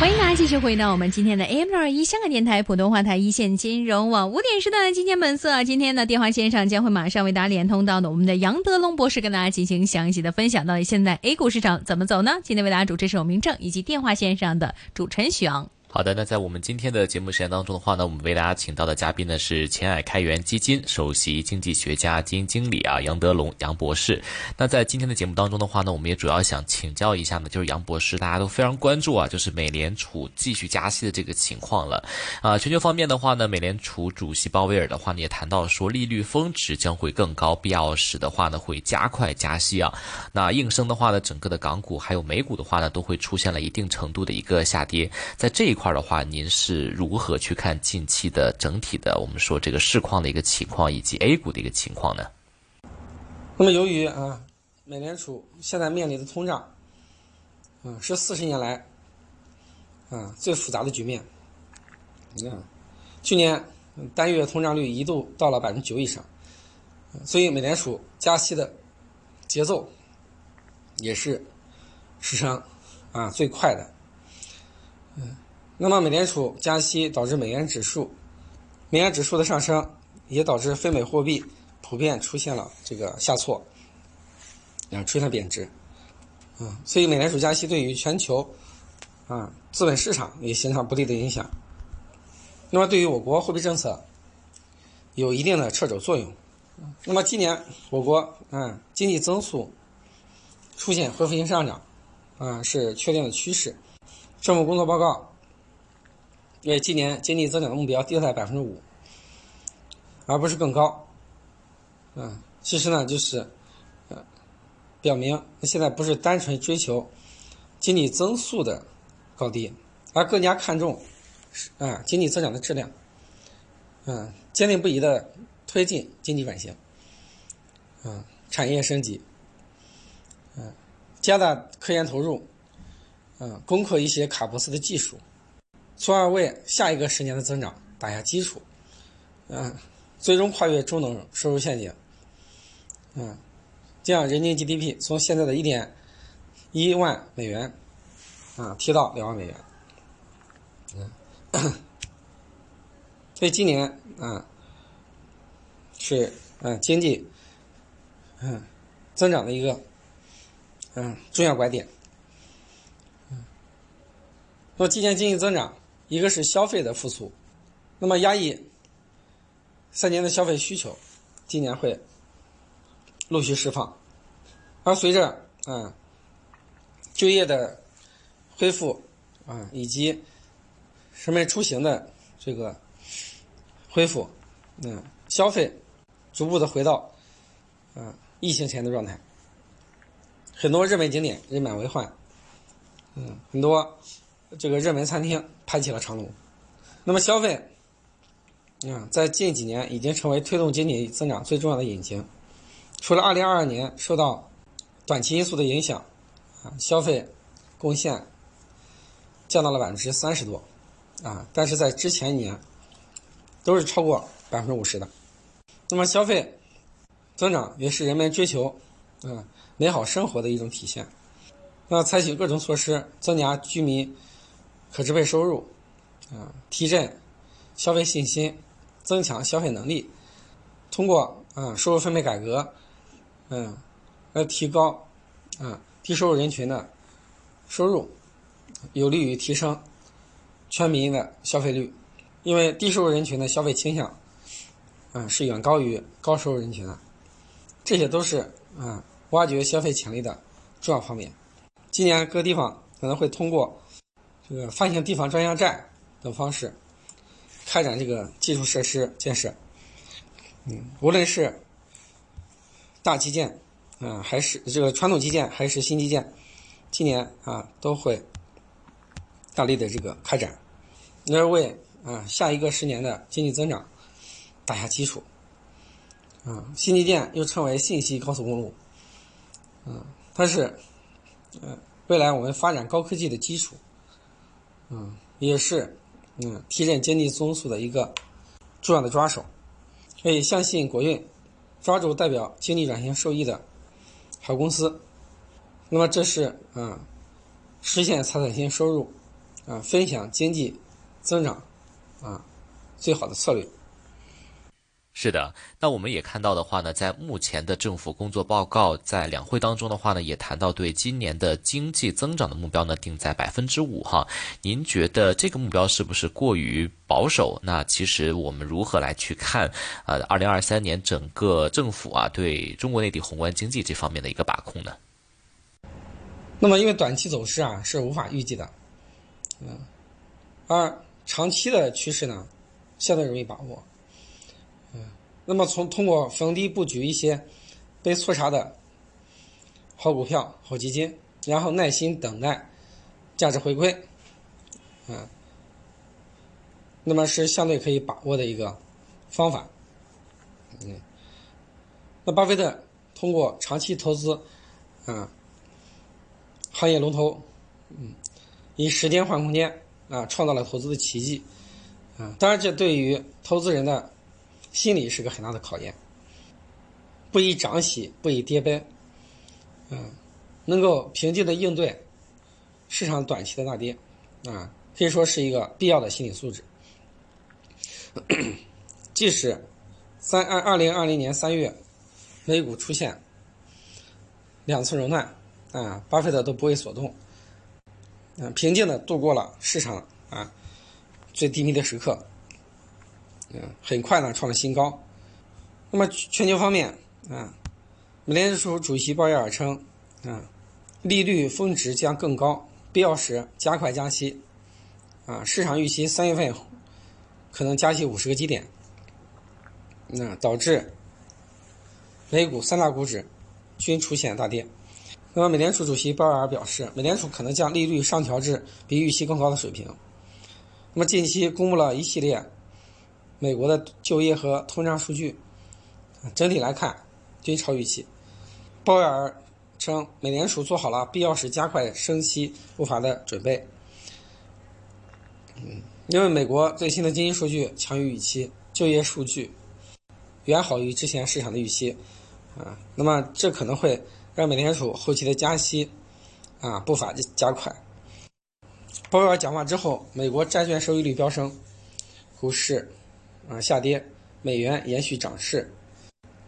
欢迎大家继续回到我们今天的 AM 二一香港电台普通话台一线金融网五点时段的今天本色。今天的电话线上将会马上为大家连通到的我们的杨德龙博士，跟大家进行详细的分享。到底现在 A 股市场怎么走呢？今天为大家主持是我明正以及电话线上的主持人许昂。好的，那在我们今天的节目时间当中的话呢，我们为大家请到的嘉宾呢是前海开源基金首席经济学家、基金经理啊杨德龙杨博士。那在今天的节目当中的话呢，我们也主要想请教一下呢，就是杨博士，大家都非常关注啊，就是美联储继续加息的这个情况了。啊，全球方面的话呢，美联储主席鲍威尔的话呢也谈到说，利率峰值将会更高，必要时的话呢会加快加息啊。那应声的话呢，整个的港股还有美股的话呢，都会出现了一定程度的一个下跌，在这一块。块的话，您是如何去看近期的整体的我们说这个市况的一个情况，以及 A 股的一个情况呢？那么，由于啊，美联储现在面临的通胀，嗯，是四十年来啊最复杂的局面。你看，去年单月通胀率一度到了百分之九以上，所以美联储加息的节奏也是史上啊最快的。那么，美联储加息导致美元指数、美元指数的上升，也导致非美货币普遍出现了这个下挫，啊，出现了贬值，啊，所以美联储加息对于全球啊资本市场也形成不利的影响。那么，对于我国货币政策有一定的掣肘作用。那么，今年我国啊经济增速出现恢复性上涨，啊是确定的趋势。政府工作报告。因为今年经济增长的目标定在百分之五，而不是更高。嗯，其实呢，就是，呃，表明现在不是单纯追求经济增速的高低，而更加看重，啊，经济增长的质量。嗯，坚定不移的推进经济转型，嗯，产业升级，嗯，加大科研投入，嗯，攻克一些卡脖子的技术。从而为下一个十年的增长打下基础，嗯，最终跨越中等收入陷阱，嗯，这样人均 GDP 从现在的一点一万美元，啊，提到两万美元，嗯，所以今年啊是嗯经济嗯增长的一个嗯重要拐点，嗯，那么今年经济增长。一个是消费的复苏，那么压抑三年的消费需求，今年会陆续释放，而随着啊就业的恢复啊以及人们出行的这个恢复，嗯，消费逐步的回到啊疫情前的状态，很多热门景点人满为患，嗯，很多。这个热门餐厅排起了长龙，那么消费，啊，在近几年已经成为推动经济增长最重要的引擎。除了2022年受到短期因素的影响，啊，消费贡献降到了百分之三十多，啊，但是在之前一年都是超过百分之五十的。那么消费增长也是人们追求，嗯，美好生活的一种体现。那采取各种措施增加居民。可支配收入，啊，提振消费信心，增强消费能力，通过啊收入分配改革，嗯，来提高啊低收入人群的收入，有利于提升全民的消费率，因为低收入人群的消费倾向，嗯，是远高于高收入人群的，这些都是啊挖掘消费潜力的重要方面。今年各地方可能会通过。这个发行地方专项债等方式开展这个基础设施建设，嗯，无论是大基建啊，还是这个传统基建，还是新基建，今年啊都会大力的这个开展，那是为啊下一个十年的经济增长打下基础。啊，新基建又称为信息高速公路，嗯，它是呃未来我们发展高科技的基础。嗯，也是，嗯，提振经济增速的一个重要的抓手。所以，相信国运，抓住代表经济转型受益的好公司。那么，这是啊，实现财产性收入啊分享经济增长啊最好的策略。是的，那我们也看到的话呢，在目前的政府工作报告在两会当中的话呢，也谈到对今年的经济增长的目标呢定在百分之五哈。您觉得这个目标是不是过于保守？那其实我们如何来去看呃二零二三年整个政府啊对中国内地宏观经济这方面的一个把控呢？那么因为短期走势啊是无法预计的，嗯，而长期的趋势呢相对容易把握。那么，从通过逢低布局一些被错杀的好股票、好基金，然后耐心等待价值回归，嗯，那么是相对可以把握的一个方法。嗯，那巴菲特通过长期投资，啊，行业龙头，嗯，以时间换空间啊，创造了投资的奇迹。啊，当然，这对于投资人的。心理是个很大的考验，不以涨喜，不以跌悲，嗯，能够平静的应对市场短期的大跌，啊，可以说是一个必要的心理素质。即使三二二零二零年三月，美股出现两次熔断，啊，巴菲特都不为所动，嗯，平静的度过了市场啊最低迷的时刻。嗯，很快呢创了新高。那么全球方面啊，美联储主席鲍威尔称啊，利率峰值将更高，必要时加快加息。啊，市场预期三月份可能加息五十个基点，那导致美股三大股指均出现大跌。那么美联储主席鲍威尔表示，美联储可能将利率上调至比预期更高的水平。那么近期公布了一系列。美国的就业和通胀数据，整体来看均超预期。鲍威尔称，美联储做好了必要时加快升息步伐的准备。嗯，因为美国最新的经济数据强于预期，就业数据远好于之前市场的预期，啊，那么这可能会让美联储后期的加息啊步伐加快。鲍威尔讲话之后，美国债券收益率飙升，股市。啊，下跌，美元延续涨势。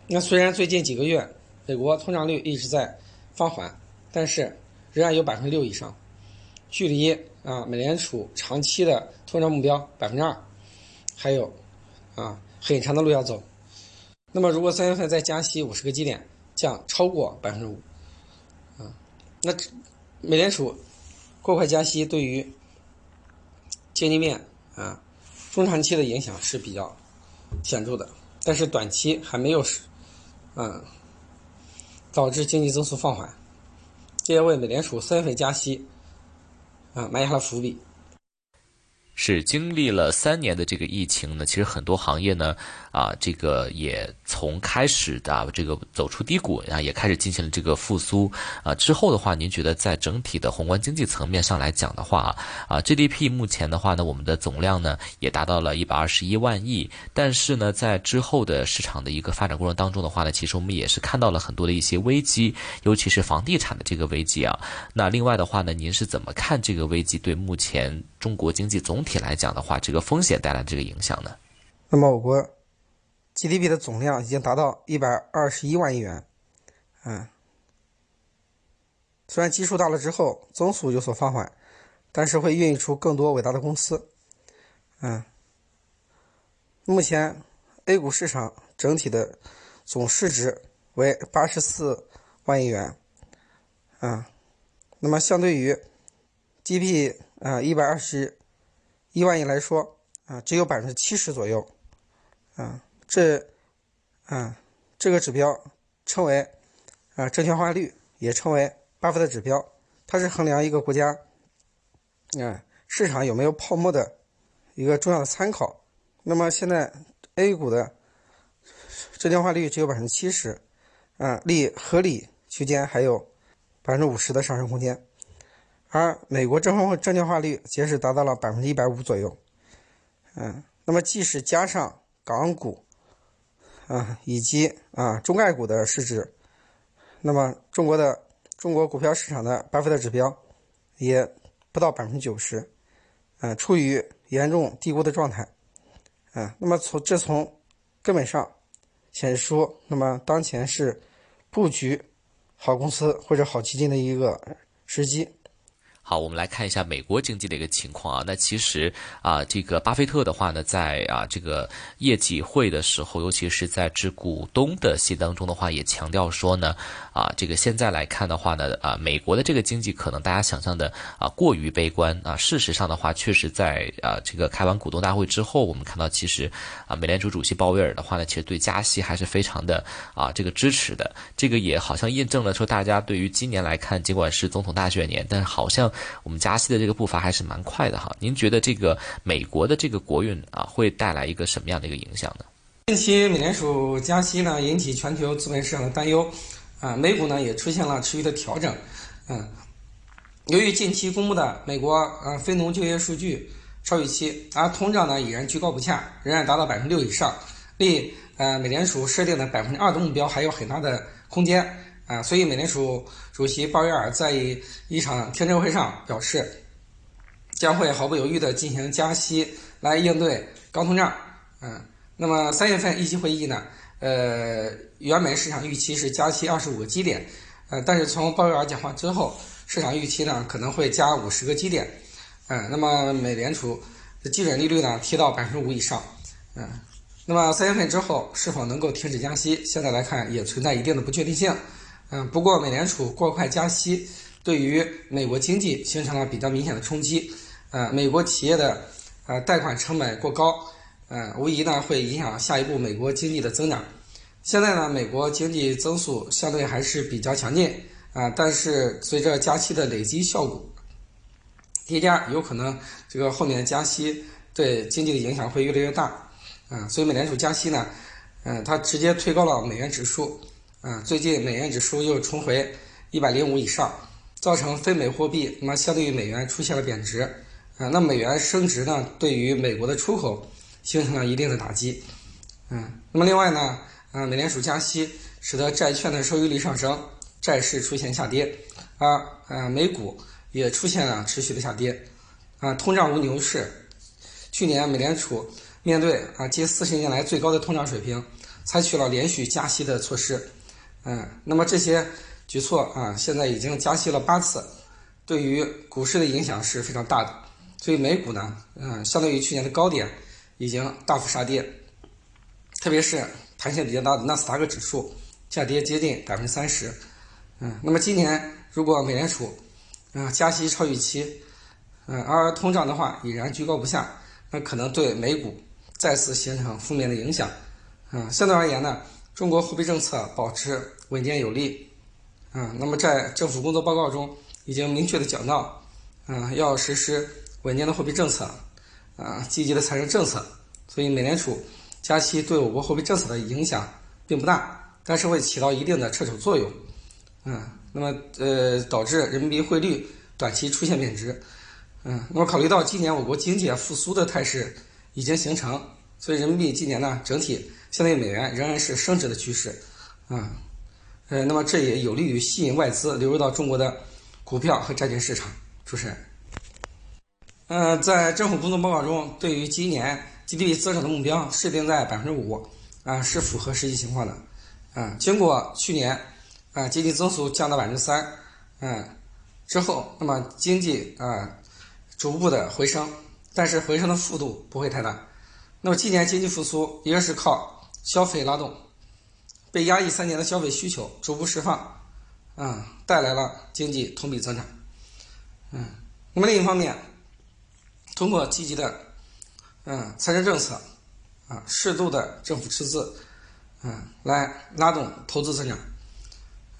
那虽然最近几个月美国通胀率一直在放缓，但是仍然有百分之六以上，距离啊美联储长期的通胀目标百分之二还有啊很长的路要走。那么如果三月份再加息五十个基点，将超过百分之五。啊，那美联储过快加息对于经济面啊。中长期的影响是比较显著的，但是短期还没有是，嗯，导致经济增速放缓，这也为美联储三月份加息，啊埋下了伏笔。是经历了三年的这个疫情呢，其实很多行业呢，啊，这个也从开始的这个走出低谷啊，也开始进行了这个复苏啊。之后的话，您觉得在整体的宏观经济层面上来讲的话啊，GDP 目前的话呢，我们的总量呢也达到了一百二十一万亿，但是呢，在之后的市场的一个发展过程当中的话呢，其实我们也是看到了很多的一些危机，尤其是房地产的这个危机啊。那另外的话呢，您是怎么看这个危机对目前中国经济总？体来讲的话，这个风险带来这个影响呢？那么我国 GDP 的总量已经达到一百二十一万亿元，嗯，虽然基数大了之后增速有所放缓，但是会孕育出更多伟大的公司，嗯，目前 A 股市场整体的总市值为八十四万亿元，啊，那么相对于 GDP 啊一百二十。一万亿来说，啊，只有百分之七十左右，啊，这，啊，这个指标称为，啊，证券化率，也称为巴菲特指标，它是衡量一个国家，啊，市场有没有泡沫的一个重要的参考。那么现在 A 股的证券化率只有百分之七十，啊，离合理区间还有百分之五十的上升空间。而美国证券证券化率截止达到了百分之一百五左右，嗯，那么即使加上港股，啊，以及啊中概股的市值，那么中国的中国股票市场的巴菲特指标也不到百分之九十，嗯，处于严重低估的状态，嗯，那么从这从根本上显示出，那么当前是布局好公司或者好基金的一个时机。好，我们来看一下美国经济的一个情况啊。那其实啊，这个巴菲特的话呢，在啊这个业绩会的时候，尤其是在致股东的信当中的话，也强调说呢，啊，这个现在来看的话呢，啊，美国的这个经济可能大家想象的啊过于悲观啊。事实上的话，确实在啊这个开完股东大会之后，我们看到其实啊，美联储主席鲍威尔的话呢，其实对加息还是非常的啊这个支持的。这个也好像印证了说，大家对于今年来看，尽管是总统大选年，但是好像。我们加息的这个步伐还是蛮快的哈，您觉得这个美国的这个国运啊，会带来一个什么样的一个影响呢？近期美联储加息呢，引起全球资本市场的担忧，啊，美股呢也出现了持续的调整，嗯，由于近期公布的美国呃非农就业数据超预期，而通胀呢依然居高不下，仍然达到百分之六以上，离呃美联储设定的百分之二的目标还有很大的空间。啊，所以美联储主席鲍威尔在一场听证会上表示，将会毫不犹豫地进行加息来应对高通胀。嗯，那么三月份议息会议呢？呃，原本市场预期是加息二十五个基点，呃，但是从鲍威尔讲话之后，市场预期呢可能会加五十个基点。嗯，那么美联储的基准利率呢提到百分之五以上。嗯，那么三月份之后是否能够停止加息？现在来看也存在一定的不确定性。嗯，不过美联储过快加息，对于美国经济形成了比较明显的冲击。呃，美国企业的呃贷款成本过高，呃，无疑呢会影响下一步美国经济的增长。现在呢，美国经济增速相对还是比较强劲啊，但是随着加息的累积效果叠加，有可能这个后面的加息对经济的影响会越来越大。啊，所以美联储加息呢，嗯，它直接推高了美元指数。嗯，最近美元指数又重回一百零五以上，造成非美货币那么相对于美元出现了贬值。啊，那美元升值呢，对于美国的出口形成了一定的打击。嗯，那么另外呢，啊，美联储加息使得债券的收益率上升，债市出现下跌，啊呃美股也出现了持续的下跌。啊，通胀无牛市。去年美联储面对啊近四十年来最高的通胀水平，采取了连续加息的措施。嗯，那么这些举措啊，现在已经加息了八次，对于股市的影响是非常大的。所以美股呢，嗯，相对于去年的高点已经大幅杀跌，特别是弹性比较大的纳斯达克指数下跌接近百分之三十。嗯，那么今年如果美联储啊加息超预期，嗯，而通胀的话已然居高不下，那可能对美股再次形成负面的影响。嗯，相对而言呢。中国货币政策保持稳健有力，啊，那么在政府工作报告中已经明确的讲到，啊，要实施稳健的货币政策，啊，积极的财政政策，所以美联储加息对我国货币政策的影响并不大，但是会起到一定的掣肘作用，嗯，那么呃导致人民币汇率短期出现贬值，嗯，那么考虑到今年我国经济复苏的态势已经形成，所以人民币今年呢整体。相对于美元仍然是升值的趋势，啊，呃，那么这也有利于吸引外资流入到中国的股票和债券市场。主持人，嗯，在政府工作报告中，对于今年 GDP 增长的目标设定在百分之五，啊，是符合实际情况的，啊，经过去年啊经济增速降到百分之三，嗯，之后，那么经济啊逐步的回升，但是回升的幅度不会太大，那么今年经济复苏一个是靠。消费拉动，被压抑三年的消费需求逐步释放，啊，带来了经济同比增长，嗯，那么另一方面，通过积极的，嗯，财政政策，啊，适度的政府赤字，嗯，来拉动投资增长，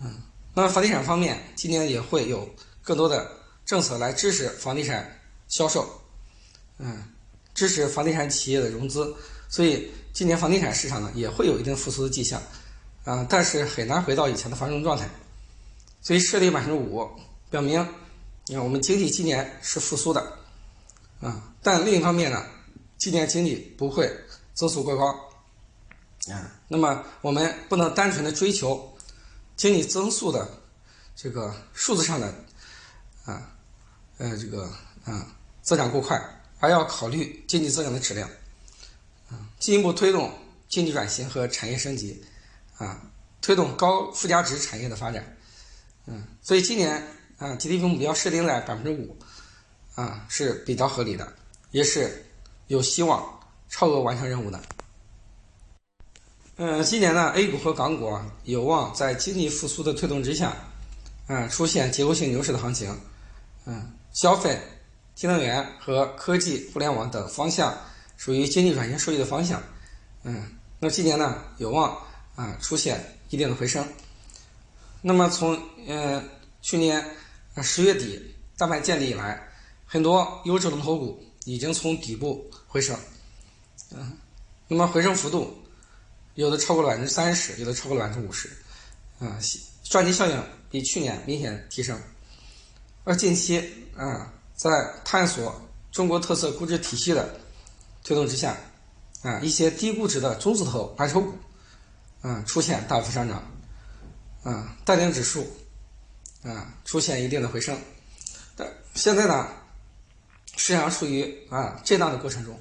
嗯，那么房地产方面，今年也会有更多的政策来支持房地产销售，嗯，支持房地产企业的融资，所以。今年房地产市场呢也会有一定复苏的迹象，啊，但是很难回到以前的繁荣状态，所以设立百分之五，表明，你看我们经济今年是复苏的，啊，但另一方面呢，今年经济不会增速过高，啊，那么我们不能单纯的追求经济增速的这个数字上的，啊，呃，这个啊增长过快，而要考虑经济增长的质量，啊，进一步推动经济转型和产业升级，啊，推动高附加值产业的发展，嗯，所以今年啊 GDP 目标设定在百分之五，啊是比较合理的，也是有希望超额完成任务的。嗯，今年呢，A 股和港股啊有望在经济复苏的推动之下，啊出现结构性牛市的行情，嗯，消费。新能源和科技、互联网等方向属于经济转型受益的方向，嗯，那么今年呢有望啊出现一定的回升。那么从呃去年十月底大盘建立以来，很多优质龙头股已经从底部回升，嗯，那么回升幅度有的超过了百分之三十，有的超过了百分之五十，啊，赚钱效应比去年明显提升，而近期啊。在探索中国特色估值体系的推动之下，啊，一些低估值的中字头蓝筹股，嗯，出现大幅上涨，啊，带领指数，啊，出现一定的回升。但现在呢，市场处于啊震荡的过程中，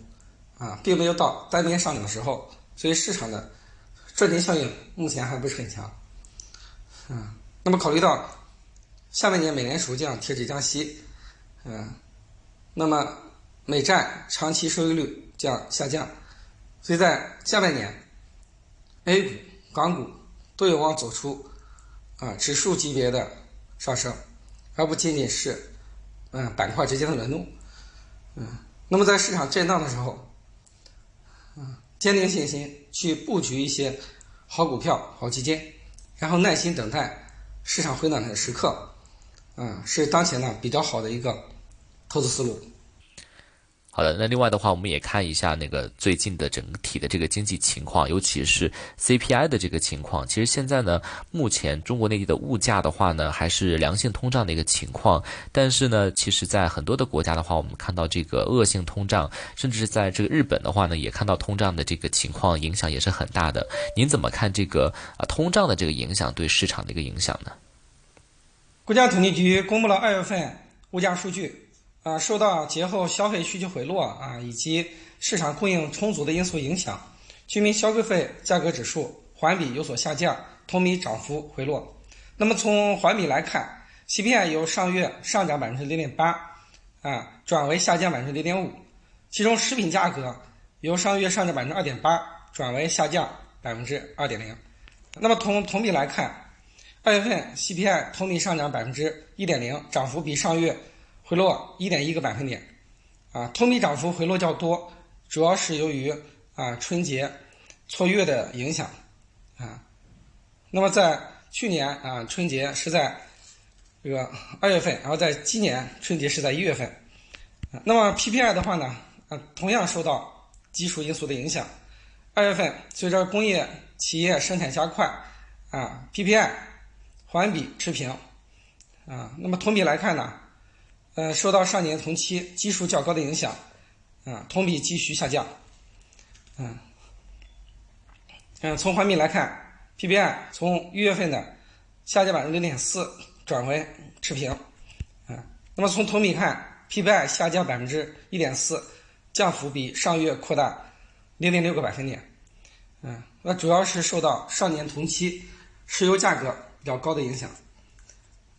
啊，并没有到单边上涨的时候，所以市场的赚钱效应目前还不是很强。嗯，那么考虑到下半年美联储将贴纸降息。嗯，那么美债长期收益率将下降，所以在下半年，A 股、港股都有望走出啊指数级别的上升，而不仅仅是嗯板块之间的轮动。嗯，那么在市场震荡的时候，嗯，坚定信心去布局一些好股票、好基金，然后耐心等待市场回暖的时刻，嗯，是当前呢比较好的一个。投资思路。好的，那另外的话，我们也看一下那个最近的整体的这个经济情况，尤其是 CPI 的这个情况。其实现在呢，目前中国内地的物价的话呢，还是良性通胀的一个情况。但是呢，其实，在很多的国家的话，我们看到这个恶性通胀，甚至是在这个日本的话呢，也看到通胀的这个情况影响也是很大的。您怎么看这个啊通胀的这个影响对市场的一个影响呢？国家统计局公布了二月份物价数据。啊，受到节后消费需求回落啊，以及市场供应充足的因素影响，居民消费费价格指数环比有所下降，同比涨幅回落。那么从环比来看，CPI 由上月上涨百分之零点八，啊，转为下降百分之零点五。其中食品价格由上月上涨百分之二点八，转为下降百分之二点零。那么同同比来看，二月份 CPI 同比上涨百分之一点零，涨幅比上月。回落一点一个百分点，啊，同比涨幅回落较多，主要是由于啊春节错月的影响，啊，那么在去年啊春节是在这个二月份，然后在今年春节是在一月份，那么 PPI 的话呢，啊同样受到基础因素的影响，二月份随着工业企业生产加快，啊 PPI 环比持平，啊，那么同比来看呢？呃，受到上年同期基数较高的影响，啊，同比继续下降，嗯，嗯，从环比来看，PPI 从一月份的下降百分之零点四转为持平，啊，那么从同比看，PPI 下降百分之一点四，降幅比上月扩大零点六个百分点，嗯，那主要是受到上年同期石油价格比较高的影响，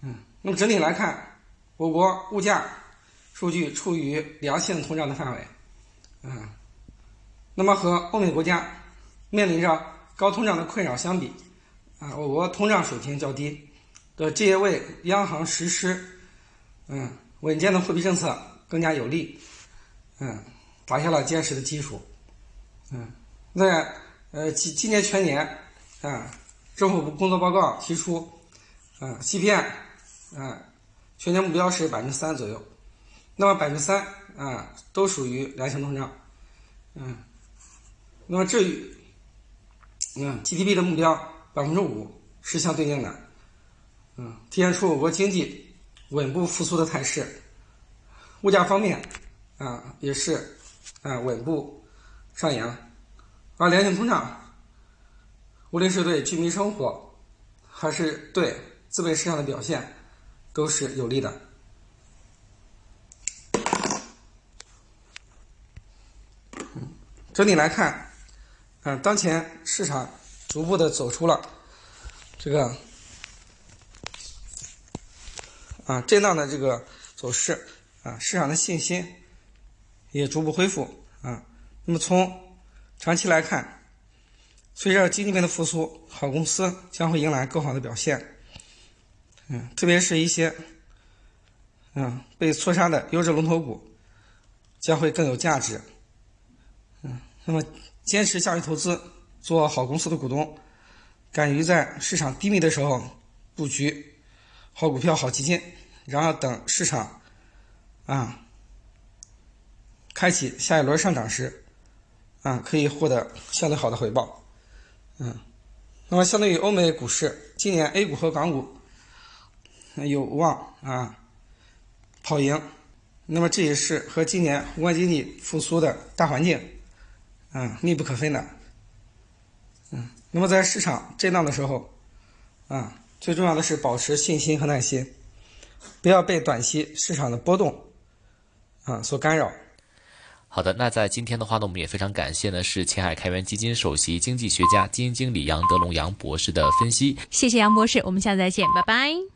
嗯，那么整体来看。我国物价数据处于良性通胀的范围，嗯，那么和欧美国家面临着高通胀的困扰相比，啊，我国通胀水平较低，的这也为央行实施嗯稳健的货币政策更加有利，嗯，打下了坚实的基础，嗯，在呃今今年全年啊，政府工作报告提出，啊 CPI 啊。全年目标是百分之三左右，那么百分之三啊都属于良性通胀，嗯，那么至于嗯 GDP 的目标百分之五是相对应的，嗯，体现出我国经济稳步复苏的态势，物价方面啊也是啊稳步上扬，而良性通胀无论是对居民生活还是对资本市场的表现。都是有利的。整体来看，嗯，当前市场逐步的走出了这个啊震荡的这个走势啊，市场的信心也逐步恢复啊。那么从长期来看，随着经济面的复苏，好公司将会迎来更好的表现。嗯，特别是一些嗯被错杀的优质龙头股，将会更有价值。嗯，那么坚持价值投资，做好公司的股东，敢于在市场低迷的时候布局好股票、好基金，然后等市场啊开启下一轮上涨时，啊可以获得相对好的回报。嗯，那么相对于欧美股市，今年 A 股和港股。有望啊跑赢，那么这也是和今年宏观经济复苏的大环境啊密不可分的。嗯，那么在市场震荡的时候啊，最重要的是保持信心和耐心，不要被短期市场的波动啊所干扰。好的，那在今天的话呢，我们也非常感谢呢是前海开源基金首席经济学家、基金经理杨德龙杨博士的分析。谢谢杨博士，我们下次再见，拜拜。